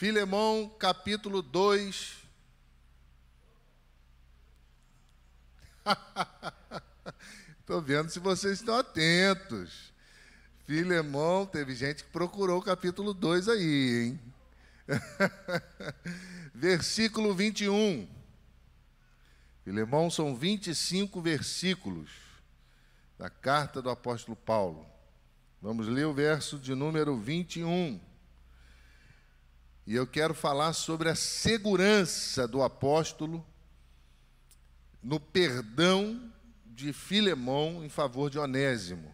Filemão, capítulo 2. Estou vendo se vocês estão atentos. Filemão, teve gente que procurou o capítulo 2 aí, hein? Versículo 21. Filemão são 25 versículos da carta do apóstolo Paulo. Vamos ler o verso de número 21. E eu quero falar sobre a segurança do apóstolo no perdão de Filemão em favor de Onésimo.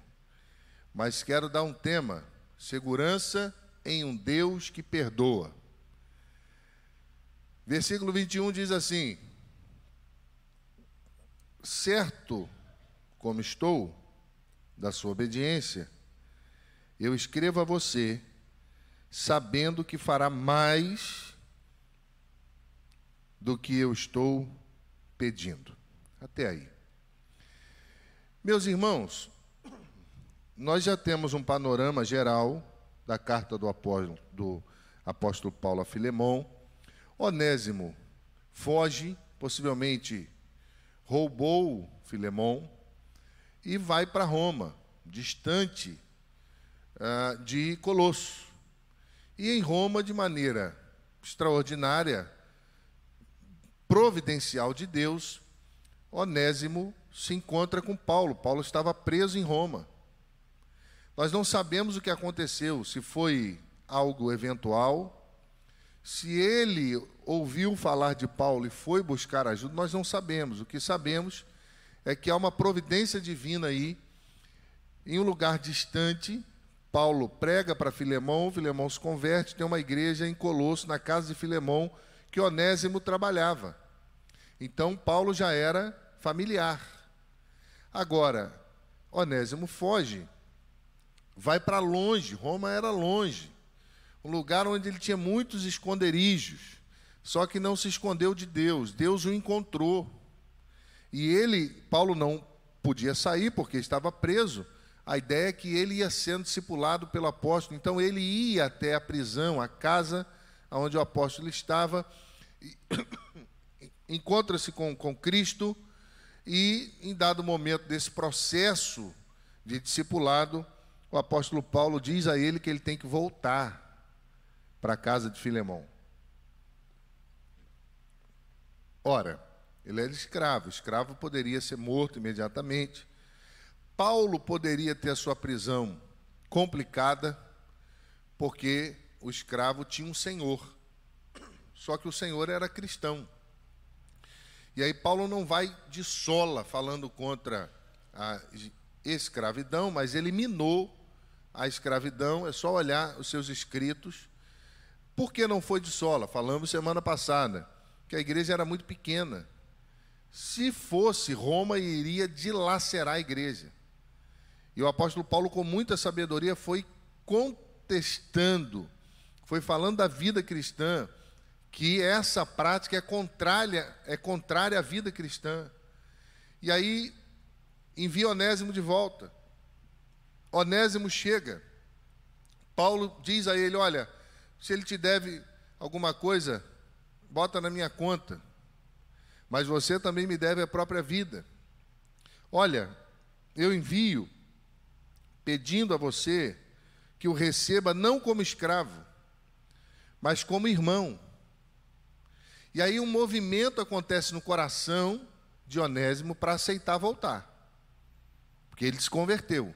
Mas quero dar um tema: segurança em um Deus que perdoa. Versículo 21 diz assim: Certo como estou da sua obediência, eu escrevo a você, sabendo que fará mais do que eu estou pedindo. Até aí. Meus irmãos, nós já temos um panorama geral da carta do apóstolo, do apóstolo Paulo a Filemão. Onésimo foge, possivelmente roubou Filemão e vai para Roma, distante uh, de Colosso. E em Roma, de maneira extraordinária, providencial de Deus, Onésimo se encontra com Paulo. Paulo estava preso em Roma. Nós não sabemos o que aconteceu, se foi algo eventual, se ele ouviu falar de Paulo e foi buscar ajuda, nós não sabemos. O que sabemos é que há uma providência divina aí, em um lugar distante. Paulo prega para Filemão, Filemão se converte, tem uma igreja em Colosso, na casa de Filemão, que Onésimo trabalhava. Então Paulo já era familiar. Agora, Onésimo foge vai para longe, Roma era longe, um lugar onde ele tinha muitos esconderijos, só que não se escondeu de Deus, Deus o encontrou. E ele, Paulo não podia sair porque estava preso. A ideia é que ele ia sendo discipulado pelo apóstolo, então ele ia até a prisão, a casa onde o apóstolo estava, encontra-se com, com Cristo e, em dado momento desse processo de discipulado, o apóstolo Paulo diz a ele que ele tem que voltar para a casa de Filemão. Ora, ele era escravo, escravo poderia ser morto imediatamente. Paulo poderia ter a sua prisão complicada, porque o escravo tinha um senhor, só que o senhor era cristão. E aí Paulo não vai de sola falando contra a escravidão, mas eliminou a escravidão, é só olhar os seus escritos. Por que não foi de sola? Falamos semana passada que a igreja era muito pequena. Se fosse, Roma iria dilacerar a igreja. E o apóstolo Paulo, com muita sabedoria, foi contestando, foi falando da vida cristã, que essa prática é contrária, é contrária à vida cristã. E aí envia Onésimo de volta. Onésimo chega. Paulo diz a ele: Olha, se ele te deve alguma coisa, bota na minha conta. Mas você também me deve a própria vida. Olha, eu envio pedindo a você que o receba não como escravo, mas como irmão. E aí um movimento acontece no coração de Onésimo para aceitar voltar. Porque ele se converteu.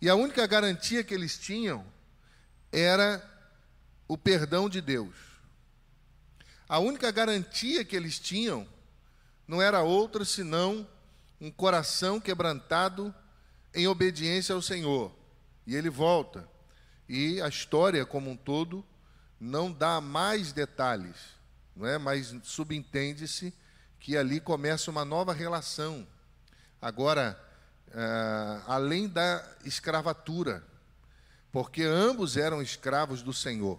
E a única garantia que eles tinham era o perdão de Deus. A única garantia que eles tinham não era outra senão um coração quebrantado em obediência ao Senhor. E ele volta. E a história como um todo não dá mais detalhes, não é? Mas subentende-se que ali começa uma nova relação. Agora, uh, além da escravatura, porque ambos eram escravos do Senhor.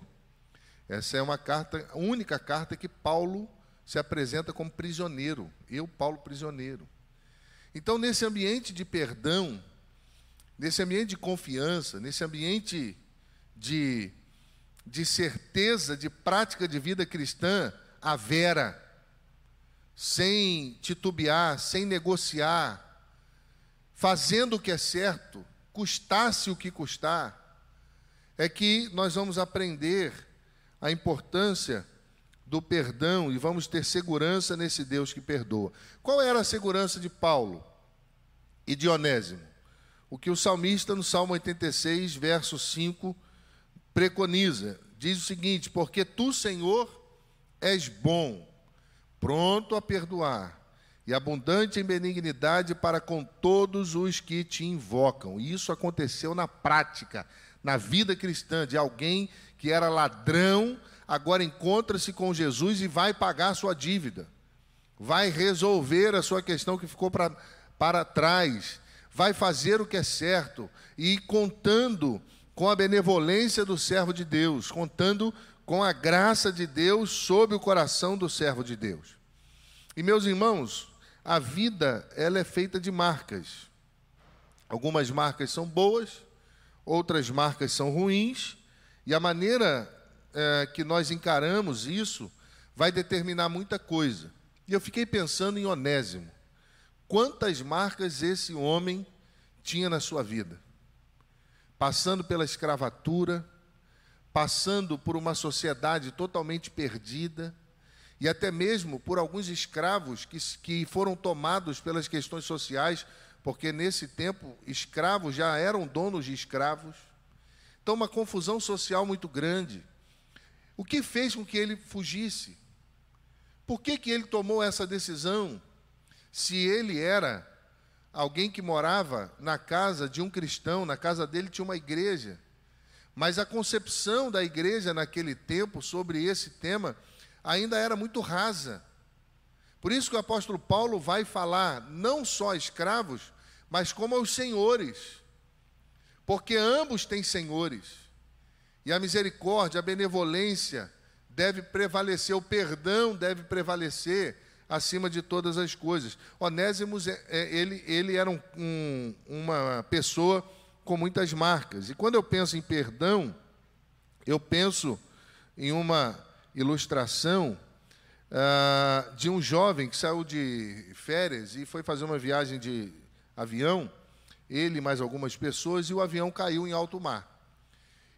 Essa é uma carta, a única carta que Paulo se apresenta como prisioneiro. Eu, Paulo, prisioneiro. Então, nesse ambiente de perdão, nesse ambiente de confiança, nesse ambiente de de certeza, de prática de vida cristã, a vera, sem titubear, sem negociar, fazendo o que é certo, custasse o que custar, é que nós vamos aprender a importância do perdão e vamos ter segurança nesse Deus que perdoa. Qual era a segurança de Paulo e de Onésimo? O que o salmista no Salmo 86, verso 5, preconiza. Diz o seguinte: Porque tu, Senhor, és bom, pronto a perdoar e abundante em benignidade para com todos os que te invocam. E isso aconteceu na prática, na vida cristã, de alguém que era ladrão, agora encontra-se com Jesus e vai pagar a sua dívida, vai resolver a sua questão que ficou pra, para trás, vai fazer o que é certo e contando com a benevolência do servo de Deus, contando com a graça de Deus sobre o coração do servo de Deus. E meus irmãos, a vida ela é feita de marcas. Algumas marcas são boas, outras marcas são ruins, e a maneira é, que nós encaramos isso vai determinar muita coisa. E eu fiquei pensando em Onésimo. Quantas marcas esse homem tinha na sua vida? Passando pela escravatura, passando por uma sociedade totalmente perdida, e até mesmo por alguns escravos que, que foram tomados pelas questões sociais, porque nesse tempo escravos já eram donos de escravos. Então, uma confusão social muito grande. O que fez com que ele fugisse? Por que, que ele tomou essa decisão? Se ele era alguém que morava na casa de um cristão, na casa dele tinha uma igreja. Mas a concepção da igreja naquele tempo sobre esse tema ainda era muito rasa. Por isso que o apóstolo Paulo vai falar não só a escravos, mas como aos senhores. Porque ambos têm senhores. E a misericórdia, a benevolência deve prevalecer, o perdão deve prevalecer acima de todas as coisas. Onésimos, é, é, ele, ele era um, um, uma pessoa com muitas marcas. E quando eu penso em perdão, eu penso em uma ilustração uh, de um jovem que saiu de férias e foi fazer uma viagem de avião, ele mais algumas pessoas, e o avião caiu em alto mar.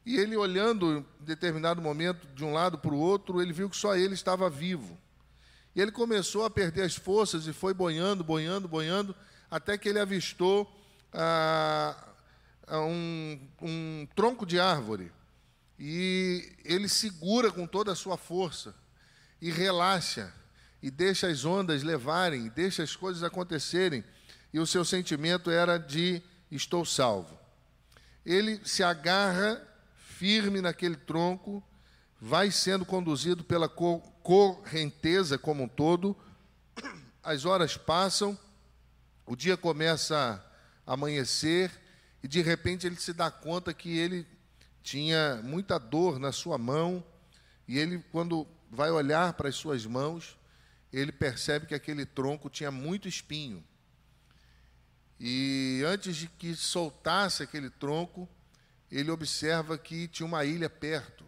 E ele, olhando em determinado momento de um lado para o outro, ele viu que só ele estava vivo. E ele começou a perder as forças e foi boiando, boiando, boiando, até que ele avistou ah, um, um tronco de árvore e ele segura com toda a sua força e relaxa e deixa as ondas levarem, deixa as coisas acontecerem. E o seu sentimento era de estou salvo. Ele se agarra firme naquele tronco, vai sendo conduzido pela correnteza como um todo. As horas passam, o dia começa a amanhecer e de repente ele se dá conta que ele tinha muita dor na sua mão, e ele, quando vai olhar para as suas mãos, ele percebe que aquele tronco tinha muito espinho. E antes de que soltasse aquele tronco, ele observa que tinha uma ilha perto.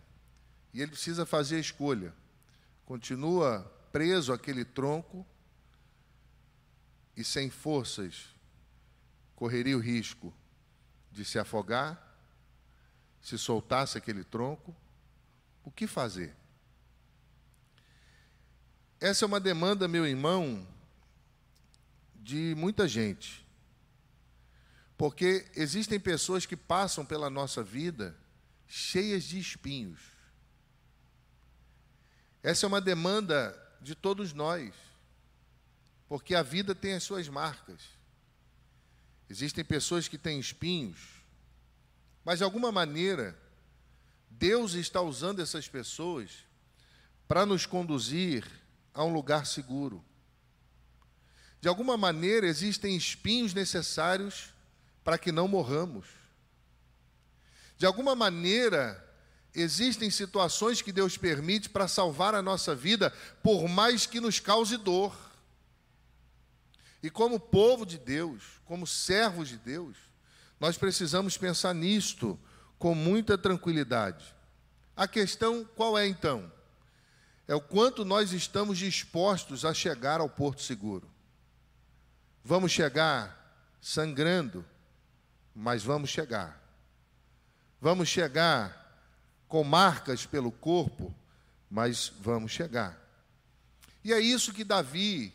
E ele precisa fazer a escolha. Continua preso àquele tronco e sem forças, correria o risco de se afogar se soltasse aquele tronco, o que fazer? Essa é uma demanda, meu irmão, de muita gente. Porque existem pessoas que passam pela nossa vida cheias de espinhos. Essa é uma demanda de todos nós. Porque a vida tem as suas marcas. Existem pessoas que têm espinhos mas de alguma maneira, Deus está usando essas pessoas para nos conduzir a um lugar seguro. De alguma maneira, existem espinhos necessários para que não morramos. De alguma maneira, existem situações que Deus permite para salvar a nossa vida, por mais que nos cause dor. E como povo de Deus, como servos de Deus, nós precisamos pensar nisto com muita tranquilidade. A questão qual é então? É o quanto nós estamos dispostos a chegar ao porto seguro. Vamos chegar sangrando, mas vamos chegar. Vamos chegar com marcas pelo corpo, mas vamos chegar. E é isso que Davi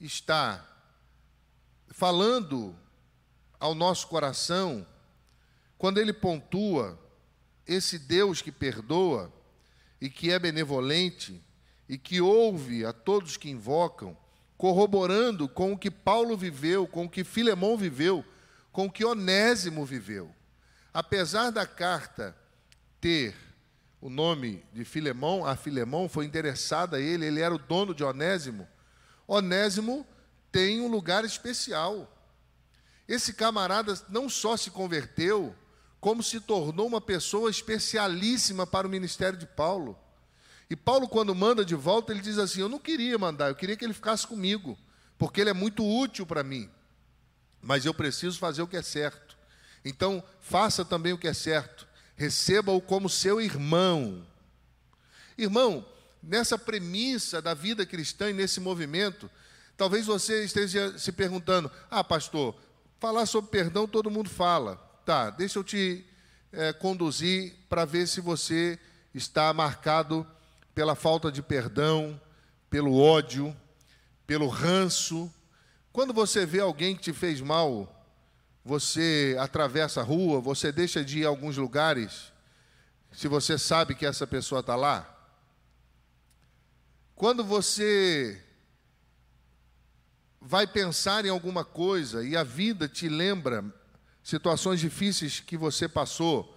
está falando ao nosso coração quando ele pontua esse Deus que perdoa e que é benevolente e que ouve a todos que invocam, corroborando com o que Paulo viveu, com o que Filemão viveu, com o que Onésimo viveu. Apesar da carta ter o nome de Filemão, a Filemão foi interessada a ele, ele era o dono de Onésimo. Onésimo tem um lugar especial. Esse camarada não só se converteu, como se tornou uma pessoa especialíssima para o ministério de Paulo. E Paulo, quando manda de volta, ele diz assim: Eu não queria mandar, eu queria que ele ficasse comigo, porque ele é muito útil para mim. Mas eu preciso fazer o que é certo. Então, faça também o que é certo. Receba-o como seu irmão. Irmão, nessa premissa da vida cristã e nesse movimento, talvez você esteja se perguntando: Ah, pastor, falar sobre perdão todo mundo fala. Tá, deixa eu te é, conduzir para ver se você está marcado pela falta de perdão, pelo ódio, pelo ranço. Quando você vê alguém que te fez mal, você atravessa a rua, você deixa de ir a alguns lugares, se você sabe que essa pessoa está lá. Quando você vai pensar em alguma coisa e a vida te lembra situações difíceis que você passou,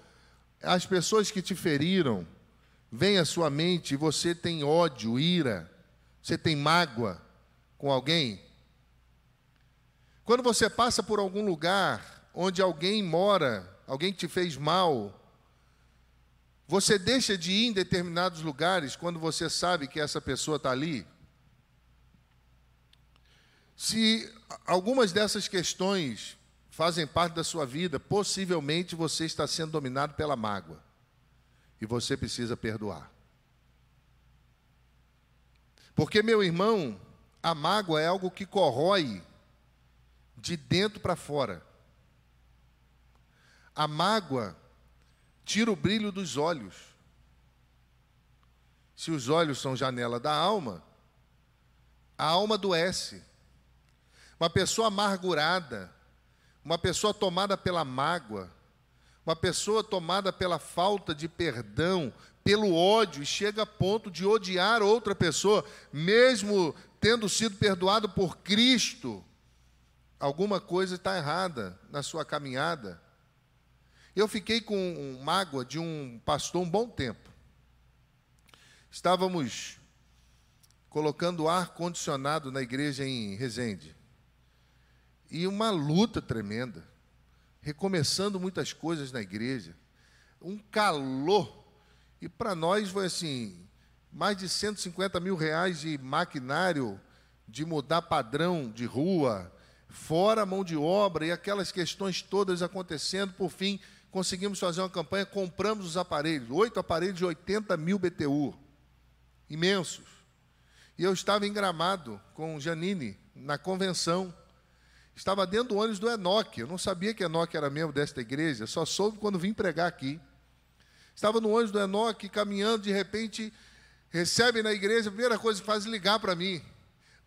as pessoas que te feriram, vem à sua mente e você tem ódio, ira, você tem mágoa com alguém, quando você passa por algum lugar onde alguém mora, alguém te fez mal, você deixa de ir em determinados lugares quando você sabe que essa pessoa está ali? Se algumas dessas questões fazem parte da sua vida, possivelmente você está sendo dominado pela mágoa. E você precisa perdoar. Porque, meu irmão, a mágoa é algo que corrói de dentro para fora. A mágoa tira o brilho dos olhos. Se os olhos são janela da alma, a alma adoece. Uma pessoa amargurada, uma pessoa tomada pela mágoa, uma pessoa tomada pela falta de perdão, pelo ódio, e chega a ponto de odiar outra pessoa, mesmo tendo sido perdoado por Cristo alguma coisa está errada na sua caminhada. Eu fiquei com mágoa de um pastor um bom tempo. Estávamos colocando ar condicionado na igreja em Resende. E uma luta tremenda, recomeçando muitas coisas na igreja, um calor. E para nós foi assim, mais de 150 mil reais de maquinário, de mudar padrão de rua, fora a mão de obra e aquelas questões todas acontecendo, por fim, conseguimos fazer uma campanha, compramos os aparelhos, oito aparelhos de 80 mil BTU, imensos. E eu estava em Gramado com Janine, na convenção. Estava dentro do ônibus do Enoque. Eu não sabia que Enoque era membro desta igreja, só soube quando vim pregar aqui. Estava no ônibus do Enoque, caminhando, de repente, recebe na igreja, a primeira coisa que faz é ligar para mim.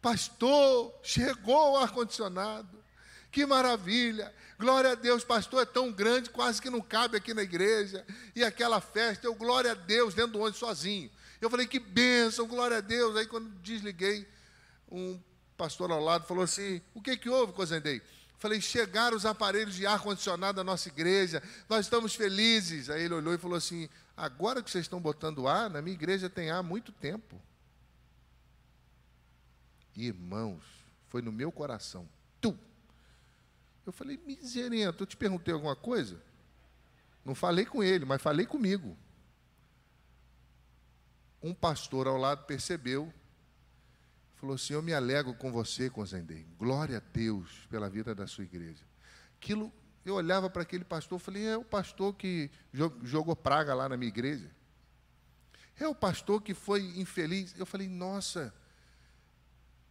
Pastor, chegou o ar-condicionado. Que maravilha! Glória a Deus, pastor é tão grande, quase que não cabe aqui na igreja. E aquela festa, eu, glória a Deus, dentro do ônibus sozinho. Eu falei, que bênção, glória a Deus. Aí quando desliguei, um pastor ao lado falou assim: o que, que houve, Cozendei? Falei, chegaram os aparelhos de ar-condicionado da nossa igreja, nós estamos felizes. Aí ele olhou e falou assim: agora que vocês estão botando ar, na minha igreja tem ar há muito tempo. Irmãos, foi no meu coração. Tu. Eu falei, miserento, eu te perguntei alguma coisa? Não falei com ele, mas falei comigo. Um pastor ao lado percebeu, falou assim: Eu me alegro com você, Conzendei. Glória a Deus pela vida da sua igreja. Aquilo, eu olhava para aquele pastor, falei: É o pastor que jogou praga lá na minha igreja. É o pastor que foi infeliz. Eu falei, nossa,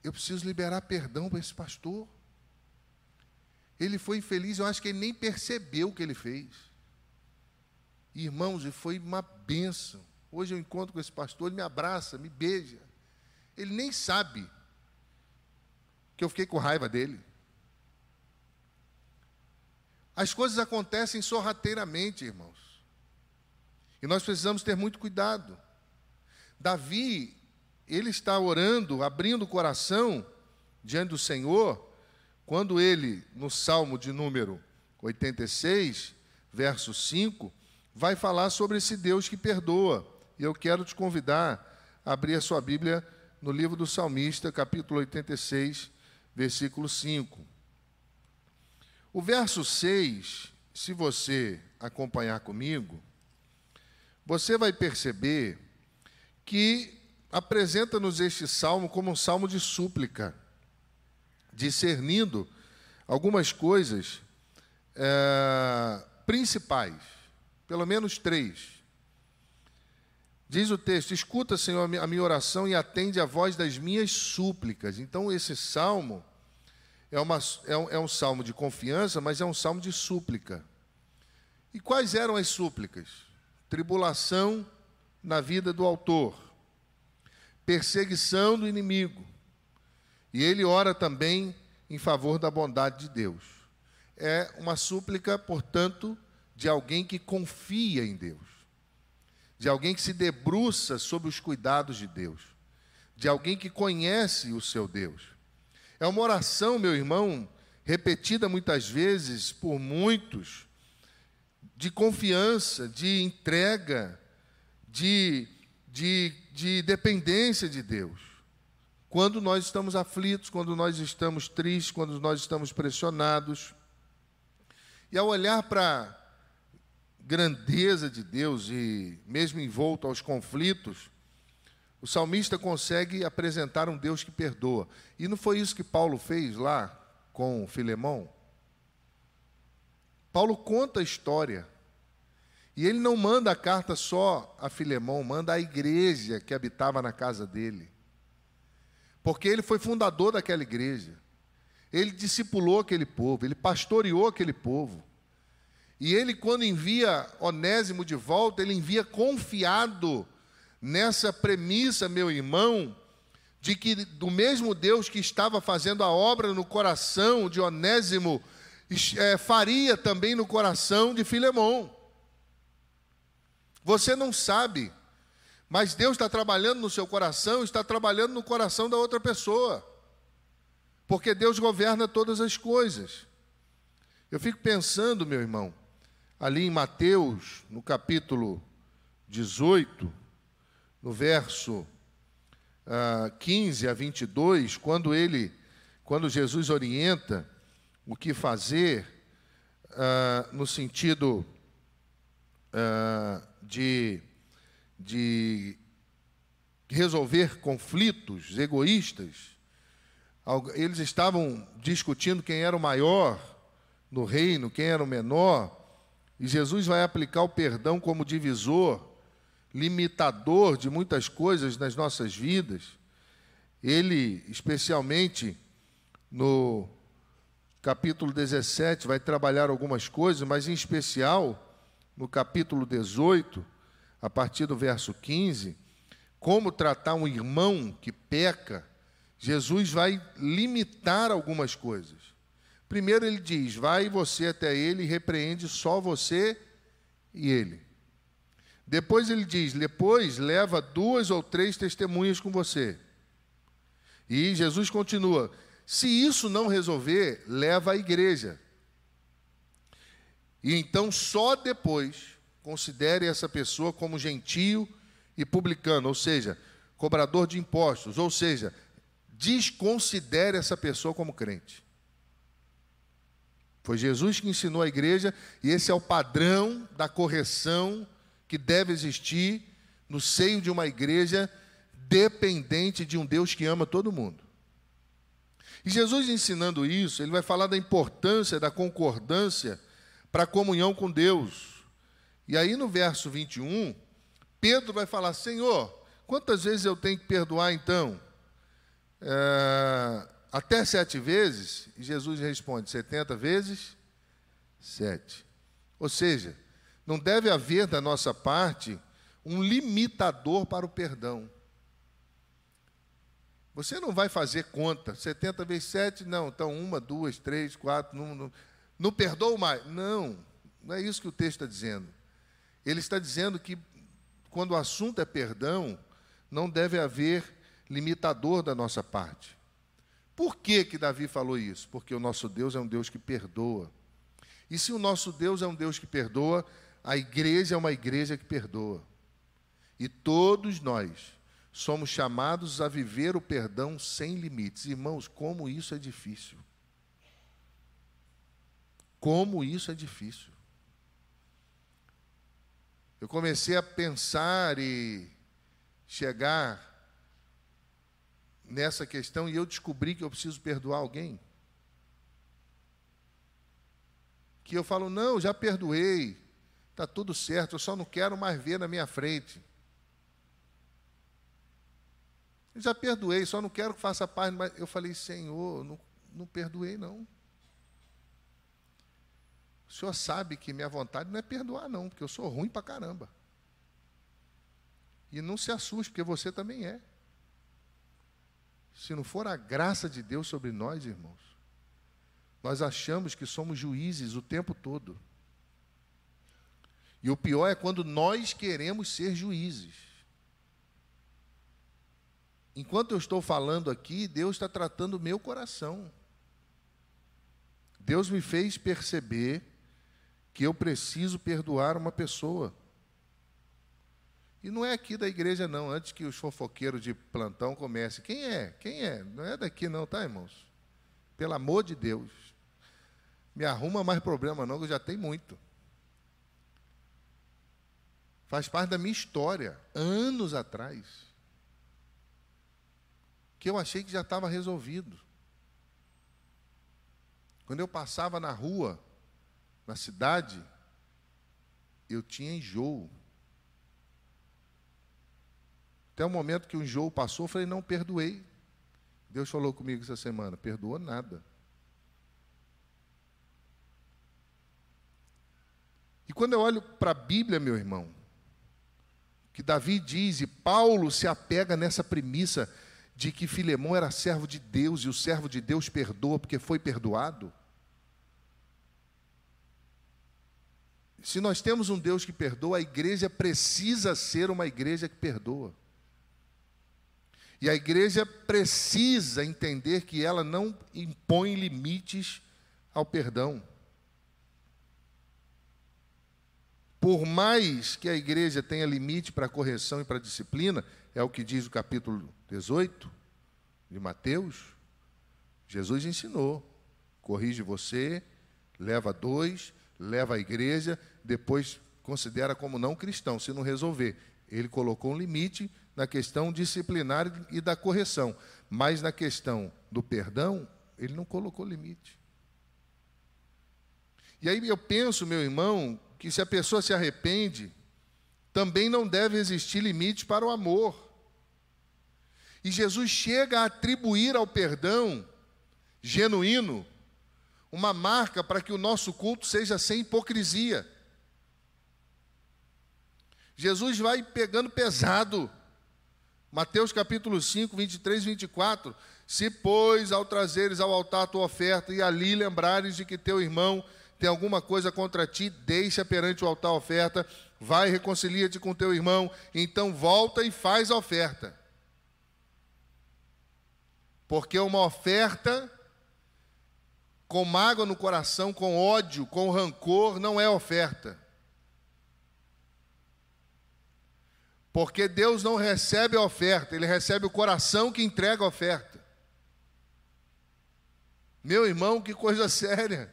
eu preciso liberar perdão para esse pastor. Ele foi infeliz, eu acho que ele nem percebeu o que ele fez. Irmãos, foi uma benção. Hoje eu encontro com esse pastor, ele me abraça, me beija. Ele nem sabe que eu fiquei com raiva dele. As coisas acontecem sorrateiramente, irmãos. E nós precisamos ter muito cuidado. Davi, ele está orando, abrindo o coração diante do Senhor, quando ele, no Salmo de número 86, verso 5, vai falar sobre esse Deus que perdoa. E eu quero te convidar a abrir a sua Bíblia no livro do Salmista, capítulo 86, versículo 5. O verso 6, se você acompanhar comigo, você vai perceber que apresenta-nos este salmo como um salmo de súplica, discernindo algumas coisas é, principais, pelo menos três. Diz o texto: Escuta, Senhor, a minha oração e atende a voz das minhas súplicas. Então, esse salmo é, uma, é, um, é um salmo de confiança, mas é um salmo de súplica. E quais eram as súplicas? Tribulação na vida do autor, perseguição do inimigo. E ele ora também em favor da bondade de Deus. É uma súplica, portanto, de alguém que confia em Deus, de alguém que se debruça sobre os cuidados de Deus, de alguém que conhece o seu Deus. É uma oração, meu irmão, repetida muitas vezes por muitos, de confiança, de entrega, de, de, de dependência de Deus. Quando nós estamos aflitos, quando nós estamos tristes, quando nós estamos pressionados. E ao olhar para a grandeza de Deus e mesmo envolto aos conflitos, o salmista consegue apresentar um Deus que perdoa. E não foi isso que Paulo fez lá com Filemão? Paulo conta a história. E ele não manda a carta só a Filemão, manda à igreja que habitava na casa dele. Porque ele foi fundador daquela igreja. Ele discipulou aquele povo, ele pastoreou aquele povo. E ele, quando envia Onésimo de volta, ele envia confiado nessa premissa, meu irmão, de que do mesmo Deus que estava fazendo a obra no coração de Onésimo, é, faria também no coração de Filemão. Você não sabe, mas Deus está trabalhando no seu coração, está trabalhando no coração da outra pessoa, porque Deus governa todas as coisas. Eu fico pensando, meu irmão, ali em Mateus, no capítulo 18, no verso uh, ah, 15 a 22, quando ele, quando Jesus orienta o que fazer, uh, no sentido uh, de, de resolver conflitos egoístas, eles estavam discutindo quem era o maior no reino, quem era o menor, e Jesus vai aplicar o perdão como divisor limitador de muitas coisas nas nossas vidas, ele, especialmente no capítulo 17, vai trabalhar algumas coisas, mas em especial no capítulo 18, a partir do verso 15, como tratar um irmão que peca, Jesus vai limitar algumas coisas. Primeiro ele diz: Vai você até ele e repreende só você e ele. Depois ele diz: depois leva duas ou três testemunhas com você. E Jesus continua: se isso não resolver, leva à igreja. E então só depois considere essa pessoa como gentio e publicano, ou seja, cobrador de impostos, ou seja, desconsidere essa pessoa como crente. Foi Jesus que ensinou a igreja e esse é o padrão da correção que deve existir no seio de uma igreja dependente de um Deus que ama todo mundo. E Jesus ensinando isso, ele vai falar da importância da concordância para a comunhão com Deus. E aí no verso 21, Pedro vai falar: Senhor, quantas vezes eu tenho que perdoar então? É, até sete vezes? E Jesus responde: setenta vezes sete. Ou seja, não deve haver da nossa parte um limitador para o perdão. Você não vai fazer conta, 70 vezes 7, não, então uma, duas, três, quatro, não, não, não perdoa mais. Não, não é isso que o texto está dizendo. Ele está dizendo que quando o assunto é perdão, não deve haver limitador da nossa parte. Por que, que Davi falou isso? Porque o nosso Deus é um Deus que perdoa. E se o nosso Deus é um Deus que perdoa, a igreja é uma igreja que perdoa. E todos nós somos chamados a viver o perdão sem limites. Irmãos, como isso é difícil. Como isso é difícil. Eu comecei a pensar e chegar nessa questão e eu descobri que eu preciso perdoar alguém. Que eu falo, não, já perdoei, está tudo certo, eu só não quero mais ver na minha frente. Eu já perdoei, só não quero que faça parte. Mas eu falei, Senhor, não, não perdoei, não. O Senhor sabe que minha vontade não é perdoar, não, porque eu sou ruim pra caramba. E não se assuste, porque você também é. Se não for a graça de Deus sobre nós, irmãos, nós achamos que somos juízes o tempo todo. E o pior é quando nós queremos ser juízes. Enquanto eu estou falando aqui, Deus está tratando o meu coração. Deus me fez perceber que eu preciso perdoar uma pessoa. E não é aqui da igreja, não, antes que os fofoqueiros de plantão comecem. Quem é? Quem é? Não é daqui, não, tá, irmãos? Pelo amor de Deus. Me arruma mais problema, não, que eu já tenho muito. Faz parte da minha história, anos atrás que eu achei que já estava resolvido. Quando eu passava na rua, na cidade, eu tinha enjoo. Até o momento que o enjoo passou, eu falei, não, perdoei. Deus falou comigo essa semana, perdoou nada. E quando eu olho para a Bíblia, meu irmão, que Davi diz, e Paulo se apega nessa premissa, de que Filemão era servo de Deus e o servo de Deus perdoa porque foi perdoado? Se nós temos um Deus que perdoa, a igreja precisa ser uma igreja que perdoa. E a igreja precisa entender que ela não impõe limites ao perdão. Por mais que a igreja tenha limite para correção e para disciplina, é o que diz o capítulo 18 de Mateus. Jesus ensinou: corrige você, leva dois, leva a igreja, depois considera como não cristão, se não resolver. Ele colocou um limite na questão disciplinar e da correção, mas na questão do perdão, ele não colocou limite. E aí eu penso, meu irmão, que se a pessoa se arrepende, também não deve existir limite para o amor. E Jesus chega a atribuir ao perdão genuíno uma marca para que o nosso culto seja sem hipocrisia. Jesus vai pegando pesado. Mateus capítulo 5, 23 e 24. Se, pois, ao trazeres ao altar a tua oferta e ali lembrares de que teu irmão tem alguma coisa contra ti, deixa perante o altar a oferta, vai reconcilia-te com teu irmão, então volta e faz a oferta. Porque uma oferta com mágoa no coração, com ódio, com rancor, não é oferta. Porque Deus não recebe a oferta, Ele recebe o coração que entrega a oferta. Meu irmão, que coisa séria.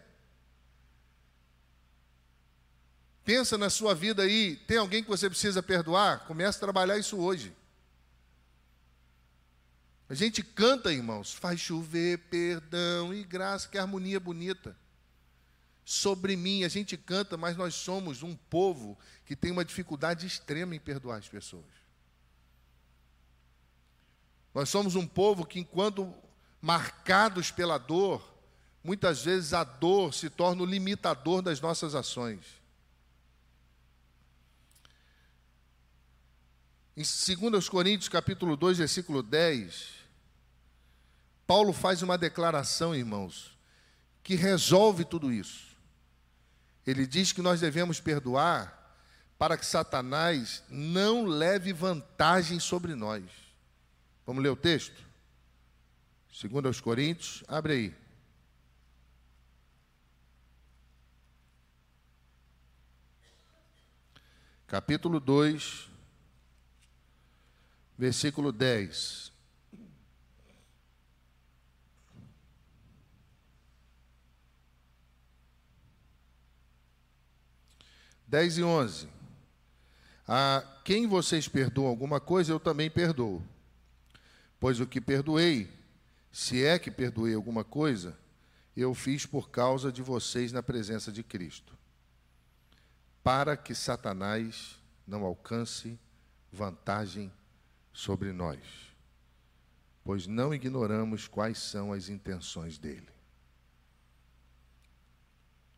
Pensa na sua vida aí, tem alguém que você precisa perdoar? Comece a trabalhar isso hoje. A gente canta, irmãos, faz chover perdão e graça, que harmonia bonita. sobre mim. A gente canta, mas nós somos um povo que tem uma dificuldade extrema em perdoar as pessoas. Nós somos um povo que, enquanto marcados pela dor, muitas vezes a dor se torna o limitador das nossas ações. Em 2 Coríntios, capítulo 2, versículo 10, Paulo faz uma declaração, irmãos, que resolve tudo isso. Ele diz que nós devemos perdoar para que Satanás não leve vantagem sobre nós. Vamos ler o texto? Segundo aos Coríntios, abre aí. Capítulo 2, versículo 10. 10 e 11. A quem vocês perdoam alguma coisa, eu também perdoo. Pois o que perdoei, se é que perdoei alguma coisa, eu fiz por causa de vocês na presença de Cristo, para que Satanás não alcance vantagem sobre nós, pois não ignoramos quais são as intenções dele.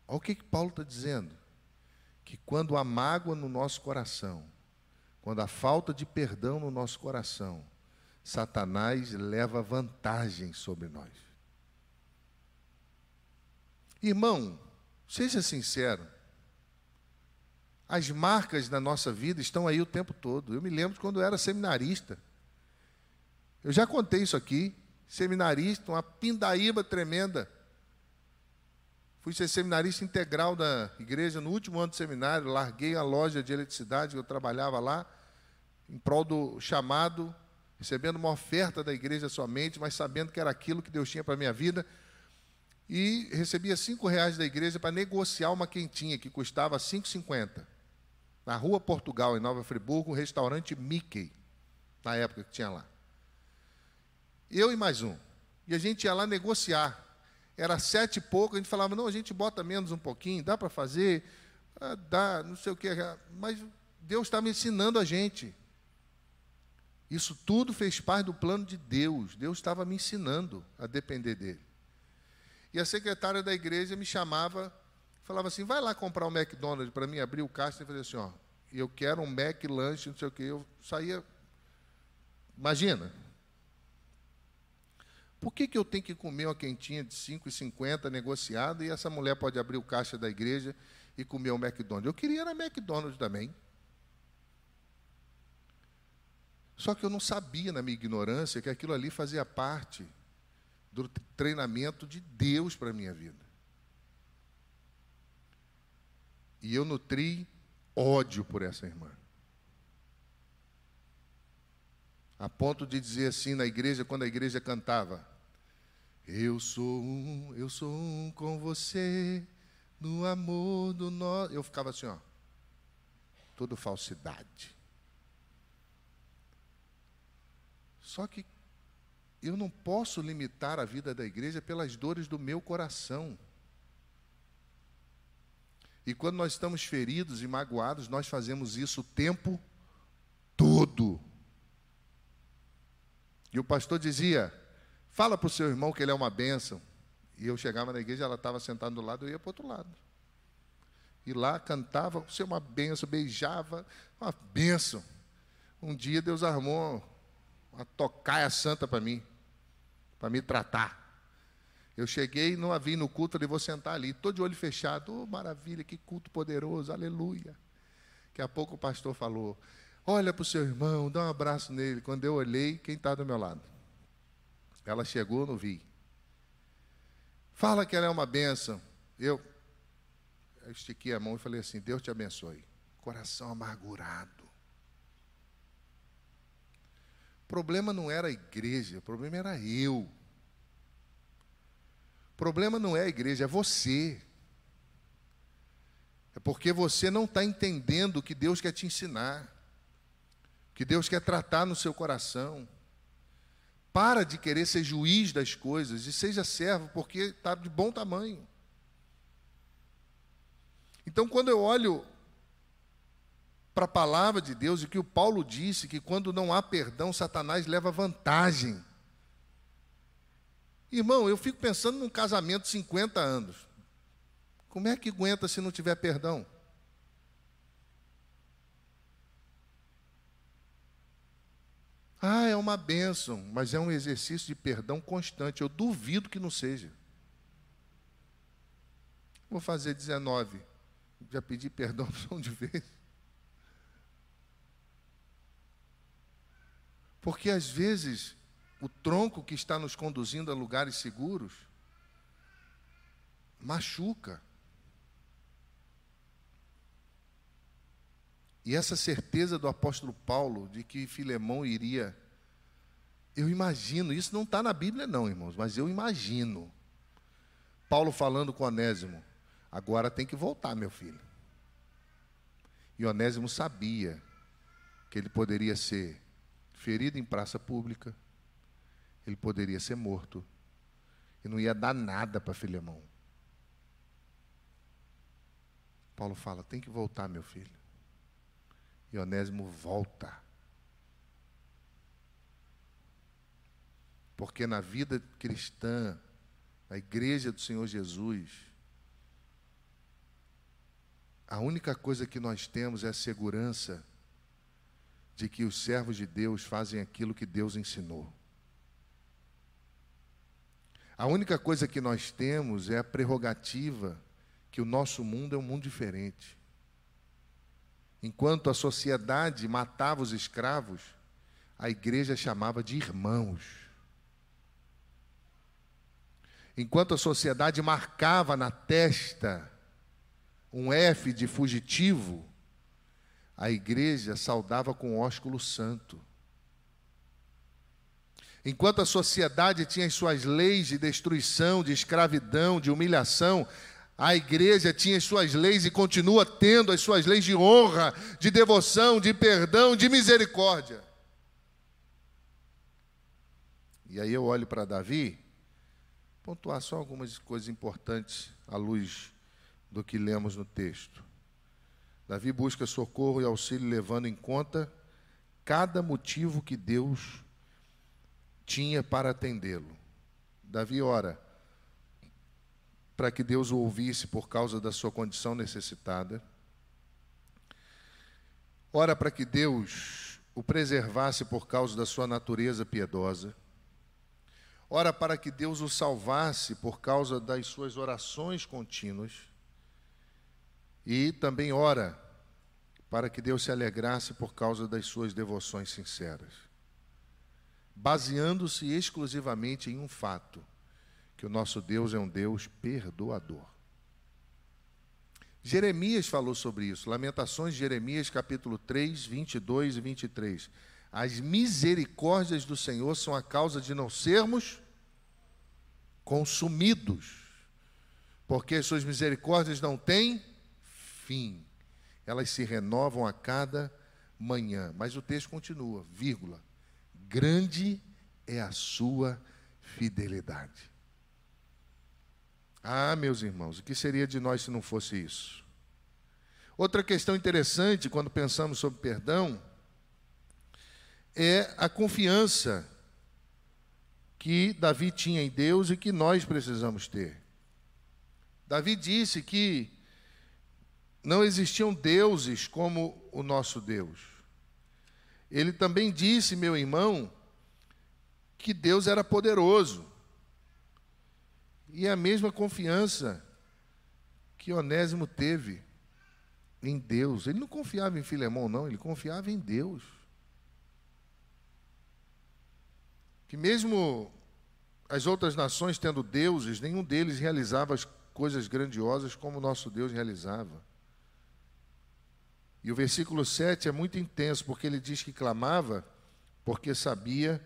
Olha o que, que Paulo está dizendo que quando há mágoa no nosso coração, quando há falta de perdão no nosso coração, Satanás leva vantagem sobre nós. Irmão, seja sincero. As marcas da nossa vida estão aí o tempo todo. Eu me lembro quando eu era seminarista. Eu já contei isso aqui. Seminarista, uma pindaíba tremenda. Fui ser seminarista integral da igreja no último ano do seminário, larguei a loja de eletricidade que eu trabalhava lá, em prol do chamado, recebendo uma oferta da igreja somente, mas sabendo que era aquilo que Deus tinha para a minha vida. E recebia cinco reais da igreja para negociar uma quentinha que custava 5,50. Na rua Portugal, em Nova Friburgo, um restaurante Mickey, na época que tinha lá. Eu e mais um. E a gente ia lá negociar era sete e pouco, a gente falava, não, a gente bota menos um pouquinho, dá para fazer, ah, dá, não sei o que, mas Deus está me ensinando a gente. Isso tudo fez parte do plano de Deus. Deus estava me ensinando a depender dele. E a secretária da igreja me chamava, falava assim: vai lá comprar um McDonald's para mim, abrir o caixa e fazer assim: ó, eu quero um Mac lanche, não sei o que. Eu saía. Imagina, por que, que eu tenho que comer uma quentinha de 5,50 negociada e essa mulher pode abrir o caixa da igreja e comer um McDonald's? Eu queria na McDonald's também. Só que eu não sabia, na minha ignorância, que aquilo ali fazia parte do treinamento de Deus para a minha vida. E eu nutri ódio por essa irmã. A ponto de dizer assim na igreja, quando a igreja cantava: Eu sou um, eu sou um com você, no amor do nosso. Eu ficava assim, ó. Tudo falsidade. Só que eu não posso limitar a vida da igreja pelas dores do meu coração. E quando nós estamos feridos e magoados, nós fazemos isso o tempo todo. E o pastor dizia: Fala para o seu irmão que ele é uma bênção. E eu chegava na igreja, ela estava sentada do lado, eu ia para o outro lado. E lá cantava, você é uma benção, beijava, uma benção. Um dia Deus armou uma tocaia santa para mim, para me tratar. Eu cheguei, não a vi no culto, falei, vou sentar ali, estou de olho fechado, oh, maravilha, que culto poderoso, aleluia. Daqui a pouco o pastor falou, Olha para o seu irmão, dá um abraço nele. Quando eu olhei, quem está do meu lado? Ela chegou, não vi. Fala que ela é uma bênção. Eu, eu estiquei a mão e falei assim: Deus te abençoe. Coração amargurado. O problema não era a igreja, o problema era eu. O problema não é a igreja, é você. É porque você não está entendendo o que Deus quer te ensinar que Deus quer tratar no seu coração. Para de querer ser juiz das coisas e seja servo, porque está de bom tamanho. Então, quando eu olho para a palavra de Deus e que o Paulo disse que quando não há perdão, Satanás leva vantagem. Irmão, eu fico pensando num casamento de 50 anos. Como é que aguenta se não tiver perdão? Ah, é uma bênção, mas é um exercício de perdão constante. Eu duvido que não seja. Vou fazer 19. Já pedi perdão para de vez. Porque às vezes o tronco que está nos conduzindo a lugares seguros machuca. E essa certeza do apóstolo Paulo de que Filemão iria, eu imagino, isso não está na Bíblia, não, irmãos, mas eu imagino. Paulo falando com Onésimo: agora tem que voltar, meu filho. E Onésimo sabia que ele poderia ser ferido em praça pública, ele poderia ser morto, e não ia dar nada para Filemão. Paulo fala: tem que voltar, meu filho. E Onésimo volta. Porque na vida cristã, na igreja do Senhor Jesus, a única coisa que nós temos é a segurança de que os servos de Deus fazem aquilo que Deus ensinou. A única coisa que nós temos é a prerrogativa que o nosso mundo é um mundo diferente. Enquanto a sociedade matava os escravos, a igreja chamava de irmãos. Enquanto a sociedade marcava na testa um F de fugitivo, a igreja saudava com ósculo santo. Enquanto a sociedade tinha as suas leis de destruição, de escravidão, de humilhação, a igreja tinha as suas leis e continua tendo as suas leis de honra, de devoção, de perdão, de misericórdia. E aí eu olho para Davi, pontuar só algumas coisas importantes à luz do que lemos no texto. Davi busca socorro e auxílio levando em conta cada motivo que Deus tinha para atendê-lo. Davi ora para que Deus o ouvisse por causa da sua condição necessitada. Ora para que Deus o preservasse por causa da sua natureza piedosa. Ora para que Deus o salvasse por causa das suas orações contínuas. E também ora para que Deus se alegrasse por causa das suas devoções sinceras, baseando-se exclusivamente em um fato: que o nosso Deus é um Deus perdoador. Jeremias falou sobre isso, Lamentações de Jeremias, capítulo 3, 22 e 23. As misericórdias do Senhor são a causa de não sermos consumidos, porque as suas misericórdias não têm fim. Elas se renovam a cada manhã. Mas o texto continua, vírgula. Grande é a sua fidelidade. Ah, meus irmãos, o que seria de nós se não fosse isso? Outra questão interessante quando pensamos sobre perdão é a confiança que Davi tinha em Deus e que nós precisamos ter. Davi disse que não existiam deuses como o nosso Deus. Ele também disse, meu irmão, que Deus era poderoso. E a mesma confiança que Onésimo teve em Deus. Ele não confiava em Filemão, não, ele confiava em Deus. Que mesmo as outras nações tendo deuses, nenhum deles realizava as coisas grandiosas como o nosso Deus realizava. E o versículo 7 é muito intenso, porque ele diz que clamava porque sabia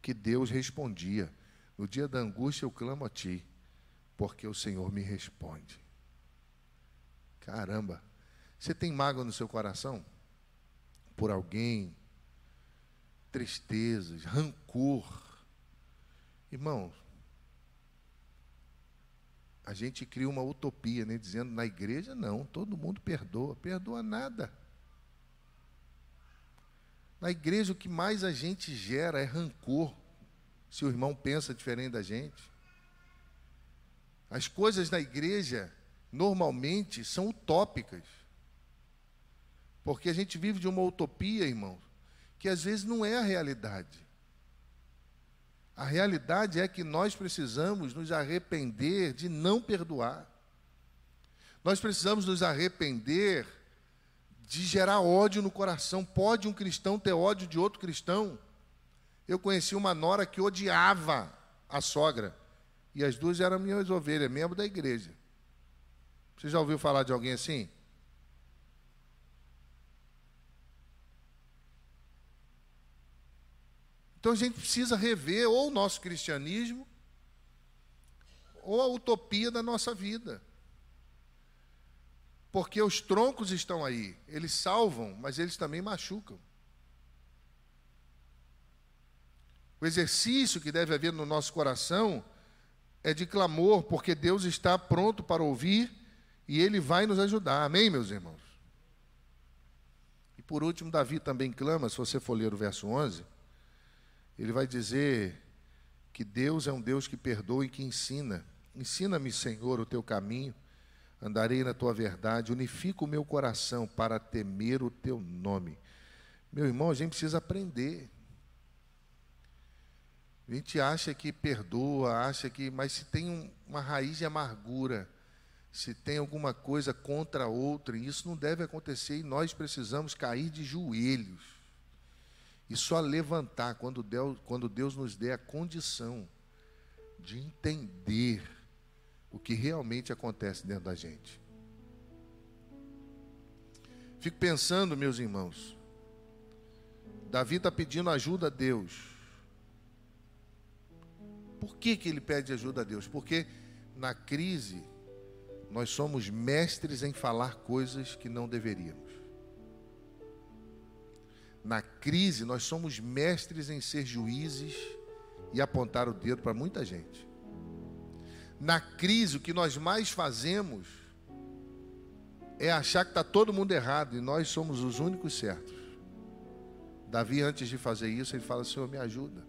que Deus respondia. No dia da angústia eu clamo a ti, porque o Senhor me responde. Caramba, você tem mágoa no seu coração? Por alguém? Tristezas, rancor. Irmãos, a gente cria uma utopia, né? dizendo na igreja não, todo mundo perdoa. Perdoa nada. Na igreja o que mais a gente gera é rancor, se o irmão pensa diferente da gente. As coisas na igreja normalmente são utópicas. Porque a gente vive de uma utopia, irmão, que às vezes não é a realidade. A realidade é que nós precisamos nos arrepender de não perdoar. Nós precisamos nos arrepender de gerar ódio no coração. Pode um cristão ter ódio de outro cristão? Eu conheci uma nora que odiava a sogra. E as duas eram minhas ovelhas, membro da igreja. Você já ouviu falar de alguém assim? Então a gente precisa rever ou o nosso cristianismo ou a utopia da nossa vida. Porque os troncos estão aí, eles salvam, mas eles também machucam. O exercício que deve haver no nosso coração é de clamor, porque Deus está pronto para ouvir e Ele vai nos ajudar. Amém, meus irmãos? E por último, Davi também clama, se você for ler o verso 11 ele vai dizer que Deus é um Deus que perdoa e que ensina. Ensina-me, Senhor, o teu caminho, andarei na tua verdade, unifica o meu coração para temer o teu nome. Meu irmão, a gente precisa aprender. A gente acha que perdoa, acha que, mas se tem um, uma raiz de amargura, se tem alguma coisa contra outra, isso não deve acontecer e nós precisamos cair de joelhos e só levantar quando Deus, quando Deus nos der a condição de entender o que realmente acontece dentro da gente. Fico pensando, meus irmãos, Davi está pedindo ajuda a Deus. Por que, que ele pede ajuda a Deus? Porque na crise nós somos mestres em falar coisas que não deveríamos. Na crise, nós somos mestres em ser juízes e apontar o dedo para muita gente. Na crise, o que nós mais fazemos é achar que está todo mundo errado e nós somos os únicos certos. Davi, antes de fazer isso, ele fala: Senhor, me ajuda.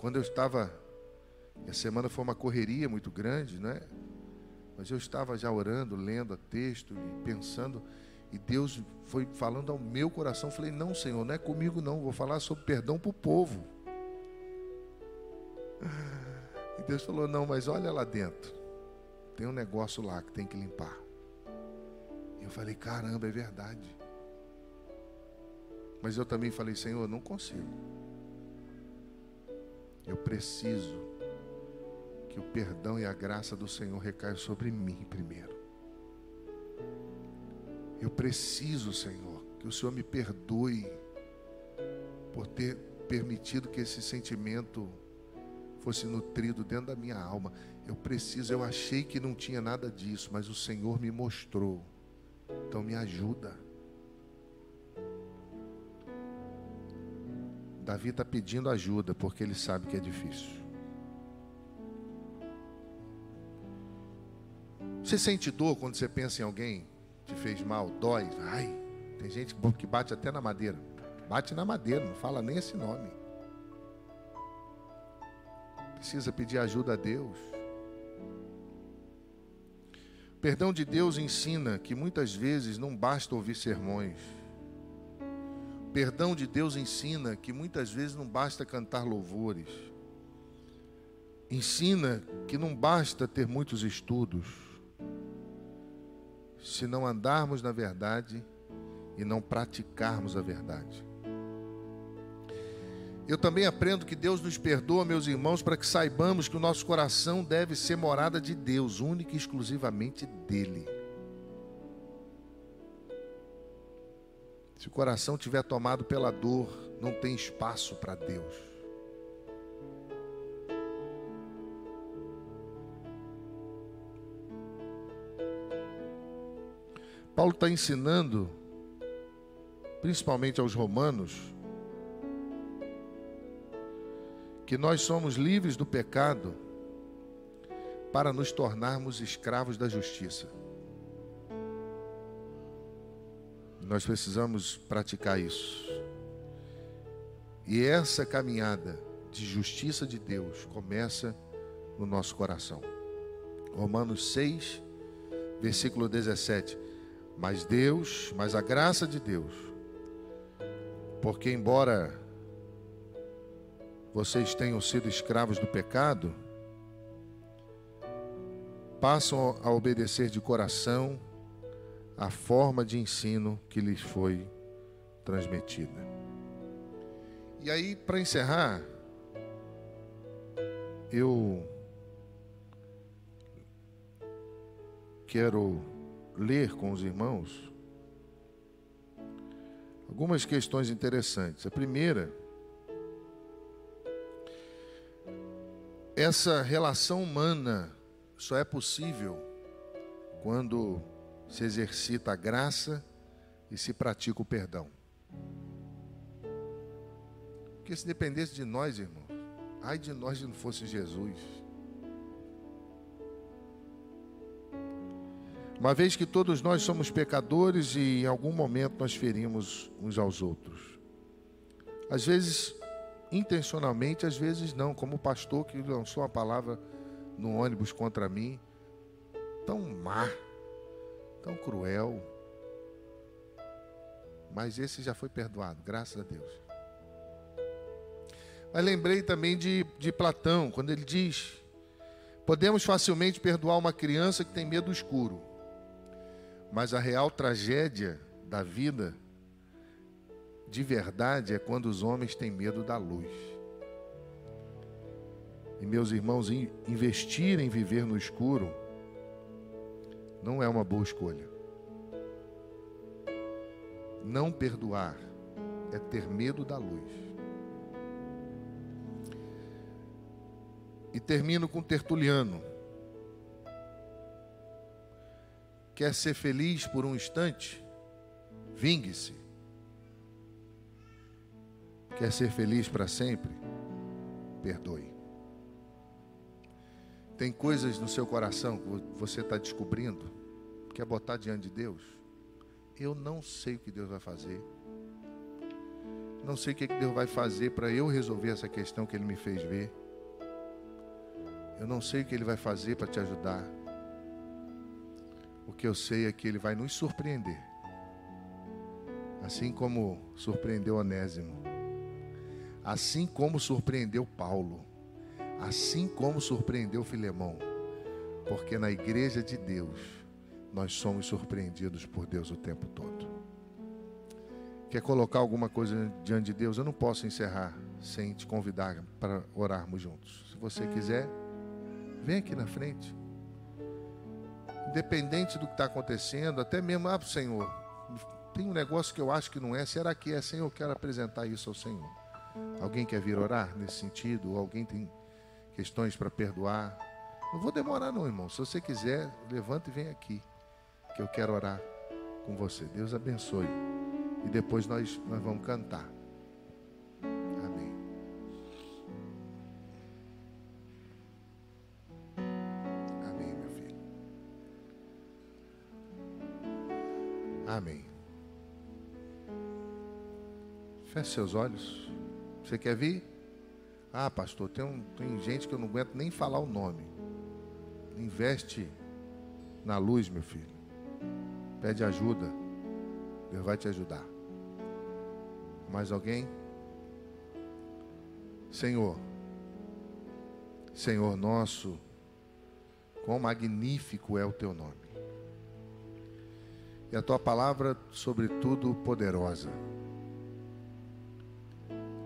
Quando eu estava, a semana foi uma correria muito grande, né? Mas eu estava já orando, lendo texto e pensando. E Deus foi falando ao meu coração. Falei: Não, Senhor, não é comigo, não. Vou falar sobre perdão para o povo. E Deus falou: Não, mas olha lá dentro. Tem um negócio lá que tem que limpar. E eu falei: Caramba, é verdade. Mas eu também falei: Senhor, não consigo. Eu preciso que o perdão e a graça do Senhor recaiam sobre mim primeiro. Eu preciso, Senhor, que o Senhor me perdoe por ter permitido que esse sentimento fosse nutrido dentro da minha alma. Eu preciso, eu achei que não tinha nada disso, mas o Senhor me mostrou. Então me ajuda. Davi está pedindo ajuda porque ele sabe que é difícil. Você sente dor quando você pensa em alguém te fez mal, dói. Ai, tem gente que bate até na madeira. Bate na madeira, não fala nem esse nome. Precisa pedir ajuda a Deus. Perdão de Deus ensina que muitas vezes não basta ouvir sermões. Perdão de Deus ensina que muitas vezes não basta cantar louvores. Ensina que não basta ter muitos estudos se não andarmos na verdade e não praticarmos a verdade. Eu também aprendo que Deus nos perdoa, meus irmãos, para que saibamos que o nosso coração deve ser morada de Deus, única e exclusivamente dele. Se o coração tiver tomado pela dor, não tem espaço para Deus. Paulo está ensinando, principalmente aos romanos, que nós somos livres do pecado para nos tornarmos escravos da justiça. Nós precisamos praticar isso. E essa caminhada de justiça de Deus começa no nosso coração. Romanos 6, versículo 17. Mas Deus, mas a graça de Deus, porque embora vocês tenham sido escravos do pecado, passam a obedecer de coração a forma de ensino que lhes foi transmitida. E aí, para encerrar, eu quero ler com os irmãos algumas questões interessantes. A primeira, essa relação humana só é possível quando se exercita a graça e se pratica o perdão. Porque se dependesse de nós, irmão, ai de nós se não fosse Jesus. Uma vez que todos nós somos pecadores e em algum momento nós ferimos uns aos outros. Às vezes intencionalmente, às vezes não, como o pastor que lançou uma palavra no ônibus contra mim, tão má, tão cruel. Mas esse já foi perdoado, graças a Deus. Mas lembrei também de, de Platão, quando ele diz: Podemos facilmente perdoar uma criança que tem medo do escuro, mas a real tragédia da vida, de verdade, é quando os homens têm medo da luz. E meus irmãos, investir em viver no escuro não é uma boa escolha. Não perdoar é ter medo da luz. E termino com Tertuliano. Quer ser feliz por um instante? Vingue-se. Quer ser feliz para sempre? Perdoe. Tem coisas no seu coração que você está descobrindo, quer botar diante de Deus? Eu não sei o que Deus vai fazer. Não sei o que Deus vai fazer para eu resolver essa questão que Ele me fez ver. Eu não sei o que Ele vai fazer para te ajudar. O que eu sei é que Ele vai nos surpreender. Assim como surpreendeu Onésimo. Assim como surpreendeu Paulo assim como surpreendeu Filemão, porque na igreja de Deus nós somos surpreendidos por Deus o tempo todo. Quer colocar alguma coisa diante de Deus? Eu não posso encerrar sem te convidar para orarmos juntos. Se você quiser, vem aqui na frente. Independente do que está acontecendo, até mesmo, ah, Senhor, tem um negócio que eu acho que não é. Será que é, Senhor? Eu quero apresentar isso ao Senhor. Alguém quer vir orar nesse sentido? Alguém tem questões para perdoar. Não vou demorar, não, irmão. Se você quiser, levanta e vem aqui, que eu quero orar com você. Deus abençoe. E depois nós, nós vamos cantar. Amém. Amém, meu filho. Amém. Feche seus olhos. Você quer vir? Ah, pastor, tem, um, tem gente que eu não aguento nem falar o nome. Investe na luz, meu filho. Pede ajuda. Deus vai te ajudar. Mais alguém? Senhor, Senhor nosso, quão magnífico é o teu nome. E a tua palavra, sobretudo, poderosa.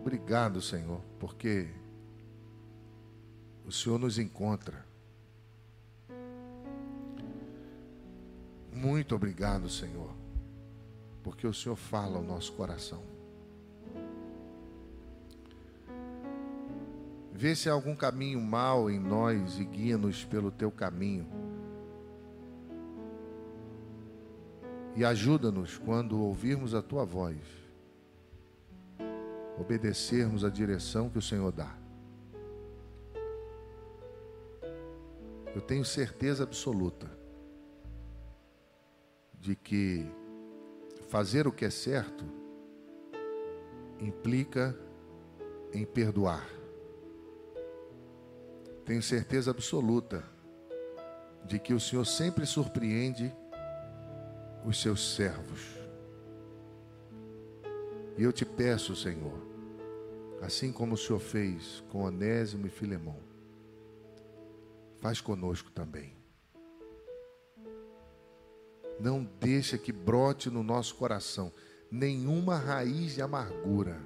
Obrigado, Senhor, porque o Senhor nos encontra. Muito obrigado, Senhor, porque o Senhor fala ao nosso coração. Vê se há algum caminho mal em nós e guia-nos pelo teu caminho. E ajuda-nos quando ouvirmos a tua voz obedecermos a direção que o Senhor dá. Eu tenho certeza absoluta de que fazer o que é certo implica em perdoar. Tenho certeza absoluta de que o Senhor sempre surpreende os seus servos. E eu te peço, Senhor, assim como o Senhor fez com Onésimo e Filemão, faz conosco também. Não deixa que brote no nosso coração nenhuma raiz de amargura.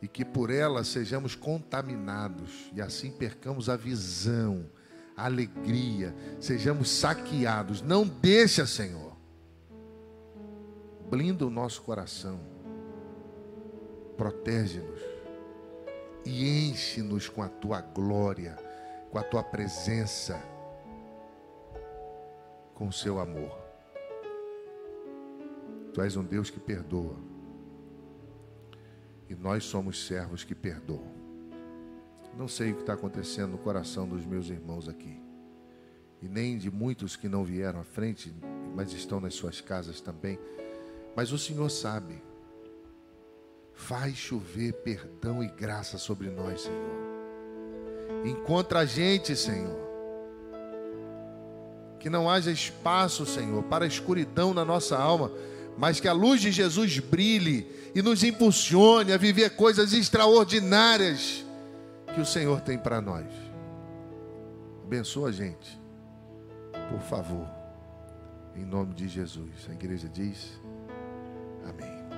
E que por ela sejamos contaminados e assim percamos a visão, a alegria, sejamos saqueados. Não deixa, Senhor. Blinda o nosso coração. Protege-nos e enche-nos com a tua glória, com a tua presença, com o seu amor. Tu és um Deus que perdoa. E nós somos servos que perdoam. Não sei o que está acontecendo no coração dos meus irmãos aqui. E nem de muitos que não vieram à frente, mas estão nas suas casas também. Mas o Senhor sabe. Faz chover perdão e graça sobre nós, Senhor. Encontra a gente, Senhor. Que não haja espaço, Senhor, para a escuridão na nossa alma, mas que a luz de Jesus brilhe e nos impulsione a viver coisas extraordinárias que o Senhor tem para nós. Abençoa a gente, por favor, em nome de Jesus. A igreja diz.